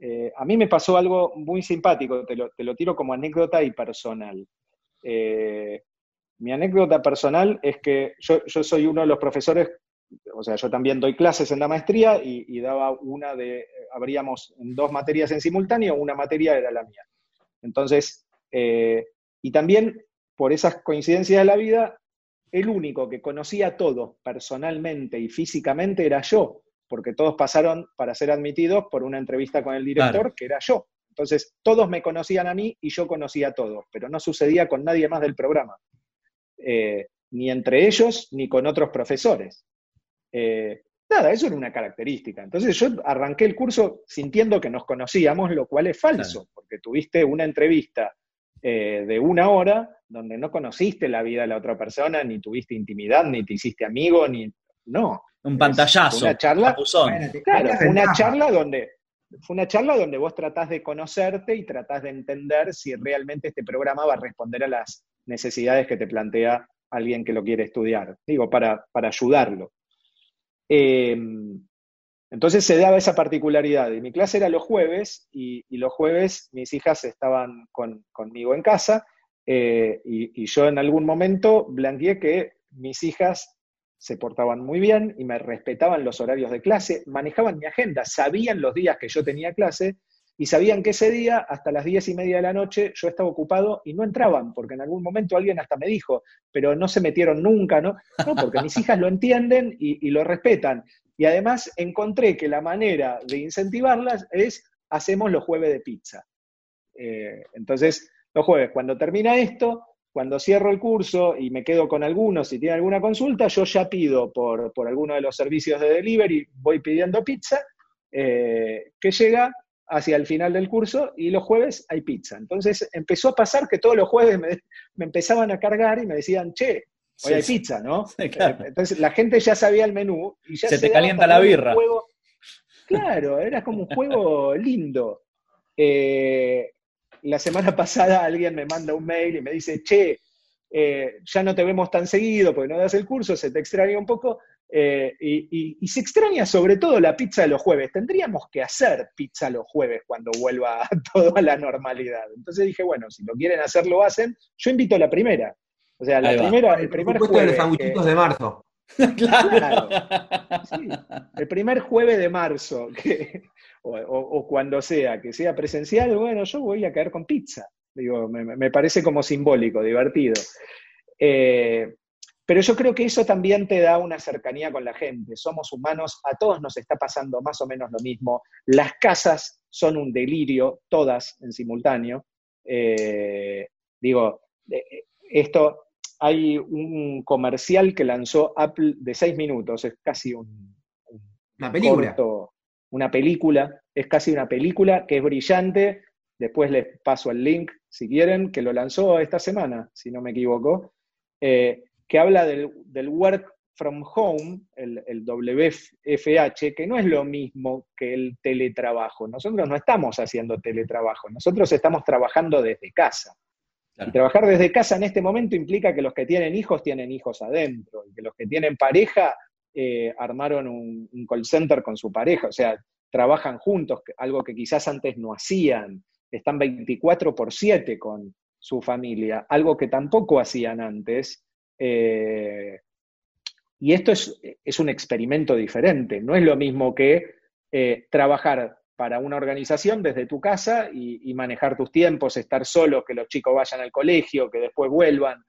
eh, a mí me pasó algo muy simpático, te lo, te lo tiro como anécdota y personal. Eh, mi anécdota personal es que yo, yo soy uno de los profesores o sea, yo también doy clases en la maestría y, daba una de, habríamos dos materias en simultáneo, una materia era la mía. Entonces, eh, y también por esas coincidencias de la vida, el único que conocía todo personalmente y físicamente era yo, porque todos pasaron para ser admitidos por una entrevista con el director, que era yo. Entonces, todos me conocían a mí y yo conocía a todos, pero no sucedía con nadie más del programa. Eh, ni entre ellos ni con otros profesores. Eh, nada, eso era una característica. Entonces yo arranqué el curso sintiendo que nos conocíamos, lo cual es falso, porque tuviste una entrevista eh, de una hora donde no conociste la vida de la otra persona, ni tuviste intimidad, ni te hiciste amigo, ni... No. Un pantallazo. Una charla. Claro, una charla donde fue una charla donde vos tratás de conocerte y tratás de entender si realmente este programa va a responder a las necesidades que te plantea alguien que lo quiere estudiar. Digo, para, para ayudarlo. Eh, entonces se daba esa particularidad. Y mi clase era los jueves, y, los jueves mis hijas estaban conmigo en casa, eh, y, yo en algún momento blanqueé que mis hijas se portaban muy bien y me respetaban los horarios de clase, manejaban mi agenda, sabían los días que yo tenía clase y sabían que ese día, hasta las diez y media de la noche, yo estaba ocupado y no entraban, porque en algún momento alguien hasta me dijo, pero no se metieron nunca, ¿no? No, porque mis hijas lo entienden y, lo respetan. Y además encontré que la manera de incentivarlas es hacemos los jueves de pizza. Eh, entonces, los jueves, cuando termina esto, cuando cierro el curso y me quedo con algunos, si tiene alguna consulta, yo ya pido por, por alguno de los servicios de delivery, voy pidiendo pizza, eh, que llega hacia el final del curso y los jueves hay pizza. Entonces empezó a pasar que todos los jueves me, empezaban a cargar y me decían, che, hoy hay pizza, ¿no? Eh, entonces la gente ya sabía el menú y ya se, te calienta la birra. Claro, era como un juego lindo. Eh, la semana pasada alguien me manda un mail y me dice, che, eh, ya no te vemos tan seguido porque no das el curso, se te extraña un poco. Eh, y, se extraña sobre todo la pizza de los jueves. Tendríamos que hacer pizza los jueves cuando vuelva todo a la normalidad. Entonces dije, bueno, si lo quieren hacer, lo hacen. Yo invito a la primera. O sea, la primera, el primer jueves. de los de marzo. claro. el primer jueves de marzo, o, cuando sea, que sea presencial, bueno, yo voy a caer con pizza. Digo, me, parece como simbólico, divertido. Eh, pero yo creo que eso también te da una cercanía con la gente. Somos humanos, a todos nos está pasando más o menos lo mismo. Las casas son un delirio, todas en simultáneo. Eh, digo, eh, esto, hay un comercial que lanzó Apple de seis minutos, es casi un, una película. Una película, es casi una película que es brillante. Después les paso el link si quieren, que lo lanzó esta semana, si no me equivoco. Eh, que habla del, Work from Home, el, WFH, que no es lo mismo que el teletrabajo. Nosotros no estamos haciendo teletrabajo, nosotros estamos trabajando desde casa. Y trabajar desde casa en este momento implica que los que tienen hijos tienen hijos adentro, y que los que tienen pareja eh, armaron un, call center con su pareja, o sea, trabajan juntos, algo que quizás antes no hacían, están 24 por 7 con su familia, algo que tampoco hacían antes, eh, y esto es, un experimento diferente, no es lo mismo que eh, trabajar para una organización desde tu casa y, manejar tus tiempos, estar solo, que los chicos vayan al colegio, que después vuelvan.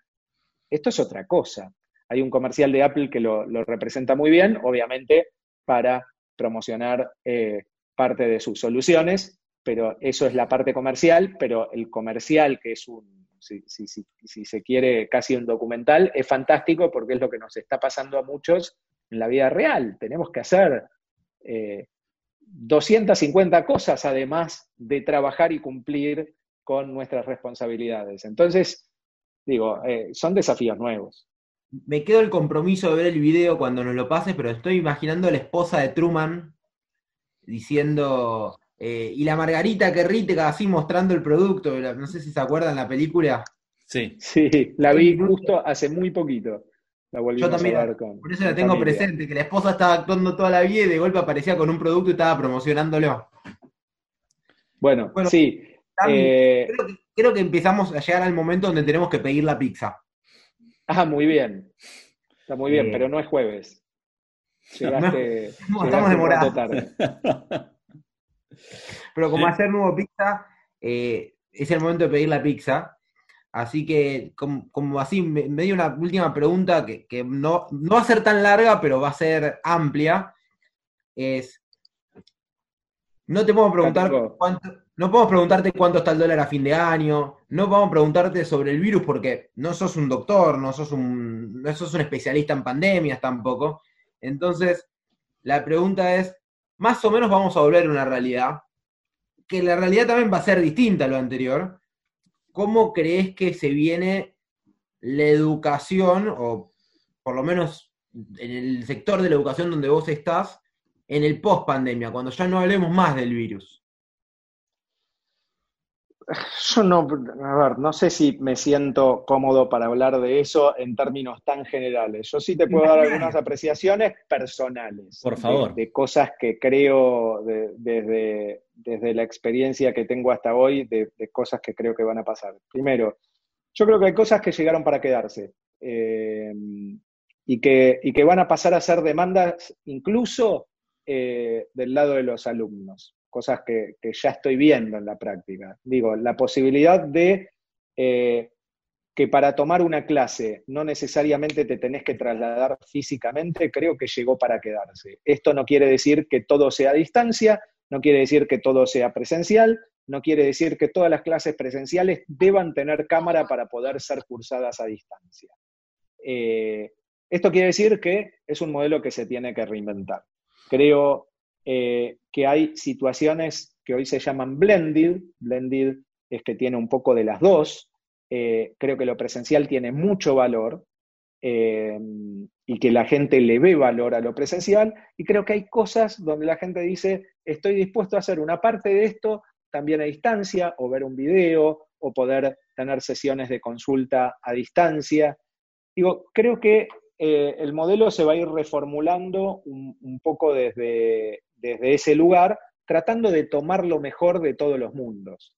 Esto es otra cosa. Hay un comercial de Apple que lo, representa muy bien, obviamente para promocionar eh, parte de sus soluciones, pero eso es la parte comercial, pero el comercial, que es un si, se quiere casi un documental, es fantástico porque es lo que nos está pasando a muchos en la vida real. Tenemos que hacer 250 eh, cosas además de trabajar y cumplir con nuestras responsabilidades. Entonces, digo, eh, son desafíos nuevos. Me quedo el compromiso de ver el video cuando nos lo pase, pero estoy imaginando a la esposa de Truman diciendo, eh, y la Margarita que así mostrando el producto, no sé si se acuerdan la película. Sí. Sí, la vi justo hace muy poquito. Yo también, por eso la tengo presente, que la esposa estaba actuando toda la vida y de golpe aparecía con un producto y estaba promocionándolo. Bueno, sí. Eh, creo, que, empezamos a llegar al momento donde tenemos que pedir la pizza. Ah, muy bien. Está muy bien, pero no es jueves. Llegaste, estamos demorados. Pero como hacer nuevo pizza, eh, es el momento de pedir la pizza. Así que, como, así, me, dio una última pregunta que, no, va a ser tan larga, pero va a ser amplia. Es, no te podemos preguntar cuánto, no podemos preguntarte cuánto está el dólar a fin de año, no podemos preguntarte sobre el virus porque no sos un doctor, no sos un, no sos un especialista en pandemias tampoco. Entonces, la pregunta es, más o menos vamos a volver a una realidad, que la realidad también va a ser distinta a lo anterior. ¿Cómo crees que se viene la educación, o por lo menos en el sector de la educación donde vos estás, en el post pandemia, cuando ya no hablemos más del virus? Yo no, a ver, no sé si me siento cómodo para hablar de eso en términos tan generales. Yo sí te puedo dar algunas apreciaciones personales. Por favor. De, cosas que creo desde, desde la experiencia que tengo hasta hoy, de, cosas que creo que van a pasar. Primero, yo creo que hay cosas que llegaron para quedarse. Eh, y, que, y que van a pasar a ser demandas incluso del lado de los alumnos, cosas que, ya estoy viendo en la práctica. Digo, la posibilidad de que para tomar una clase no necesariamente te tenés que trasladar físicamente, creo que llegó para quedarse. Esto no quiere decir que todo sea a distancia, no quiere decir que todo sea presencial, no quiere decir que todas las clases presenciales deban tener cámara para poder ser cursadas a distancia. Eh, esto quiere decir que es un modelo que se tiene que reinventar. Creo eh, que hay situaciones que hoy se llaman blended, blended es que tiene un poco de las dos, eh, creo que lo presencial tiene mucho valor eh, y que la gente le ve valor a lo presencial. Y creo que hay cosas donde la gente dice, estoy dispuesto a hacer una parte de esto también a distancia o ver un video o poder tener sesiones de consulta a distancia. Digo, creo que eh, el modelo se va a ir reformulando un, poco desde, desde, ese lugar, tratando de tomar lo mejor de todos los mundos.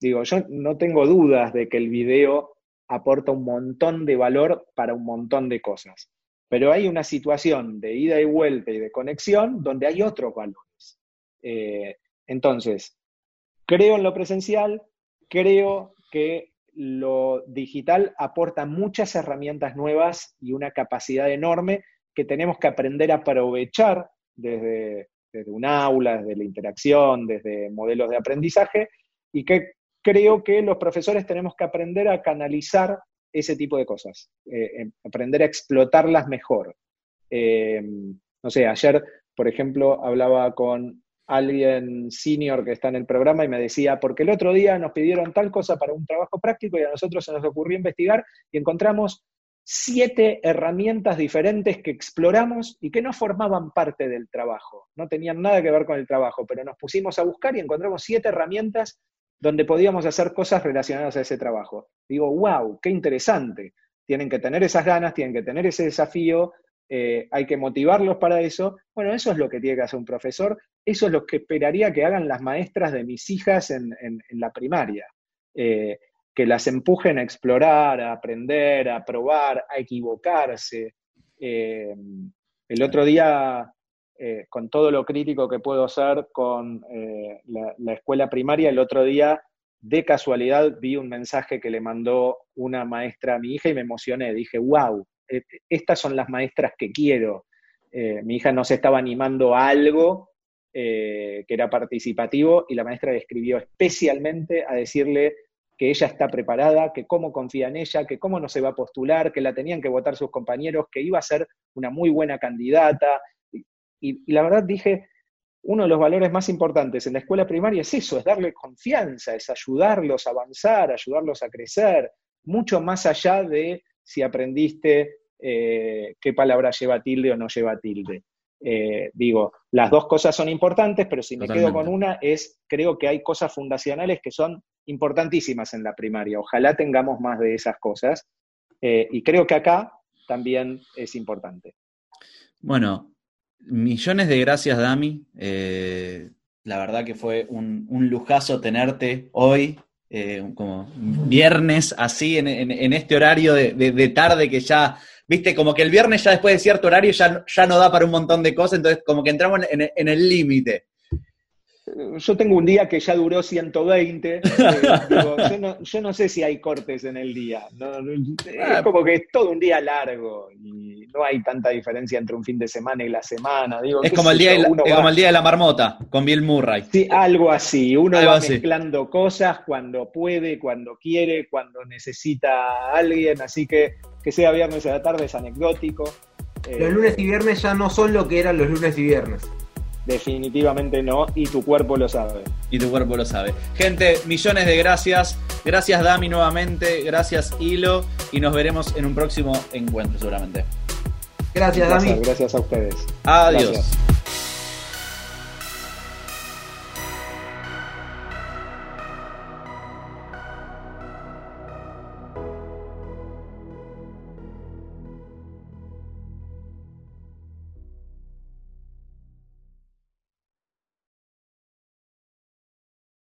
Digo, yo no tengo dudas de que el video aporta un montón de valor para un montón de cosas, pero hay una situación de ida y vuelta y de conexión donde hay otros valores. Eh, entonces, creo en lo presencial, creo que lo digital aporta muchas herramientas nuevas y una capacidad enorme que tenemos que aprender a aprovechar desde, desde un aula, desde la interacción, desde modelos de aprendizaje, y que creo que los profesores tenemos que aprender a canalizar ese tipo de cosas, eh, aprender a explotarlas mejor. Eh, no sé, ayer, por ejemplo, hablaba con alguien senior que está en el programa y me decía, porque el otro día nos pidieron tal cosa para un trabajo práctico y a nosotros se nos ocurrió investigar y encontramos siete herramientas diferentes que exploramos y que no formaban parte del trabajo, no tenían nada que ver con el trabajo, pero nos pusimos a buscar y encontramos siete herramientas donde podíamos hacer cosas relacionadas a ese trabajo. Digo, wow, qué interesante. Tienen que tener esas ganas, tienen que tener ese desafío, eh, hay que motivarlos para eso. Bueno, eso es lo que tiene que hacer un profesor, eso es lo que esperaría que hagan las maestras de mis hijas en, la primaria. Eh, que las empujen a explorar, a aprender, a probar, a equivocarse. Eh, el otro día eh, con todo lo crítico que puedo ser con eh, la, escuela primaria, el otro día, de casualidad, vi un mensaje que le mandó una maestra a mi hija y me emocioné. Dije, wow, eh, estas son las maestras que quiero. mi hija nos estaba animando a algo que era participativo y la maestra le escribió especialmente a decirle que ella está preparada, que cómo confía en ella, que cómo no se va a postular, que la tenían que votar sus compañeros, que iba a ser una muy buena candidata, y, la verdad dije, uno de los valores más importantes en la escuela primaria es eso, es darle confianza, es ayudarlos a avanzar, ayudarlos a crecer, mucho más allá de si aprendiste eh, qué palabra lleva tilde o no lleva tilde. Eh, digo, las dos cosas son importantes, pero si me quedo con una es, creo que hay cosas fundacionales que son importantísimas en la primaria. Ojalá tengamos más de esas cosas. Eh, y creo que acá también es importante. Bueno, Millones de gracias, Dami. Eh, la verdad que fue un, lujazo tenerte hoy, eh, como viernes, así, en, este horario de, tarde que ya, viste, como que el viernes ya después de cierto horario ya, ya no da para un montón de cosas, entonces como que entramos en el límite yo tengo un día que ya duró 120. Eh, yo, no, sé si hay cortes en el día. es ah. como que es todo un día largo y no hay tanta diferencia entre un fin de semana y la semana. es, como el, día de la, como el día de la marmota con Bill Murray. Sí, algo así. Uno va mezclando cosas cuando puede, cuando quiere, cuando necesita a alguien. Así que que sea viernes a la tarde es anecdótico. Los lunes y viernes ya no son lo que eran los lunes y viernes. Definitivamente no, y tu cuerpo lo sabe. Y tu cuerpo lo sabe. Gente, millones de gracias. Gracias Dami nuevamente, gracias Hilo, y nos veremos en un próximo encuentro seguramente. Gracias, Dami. Gracias a ustedes. Adiós.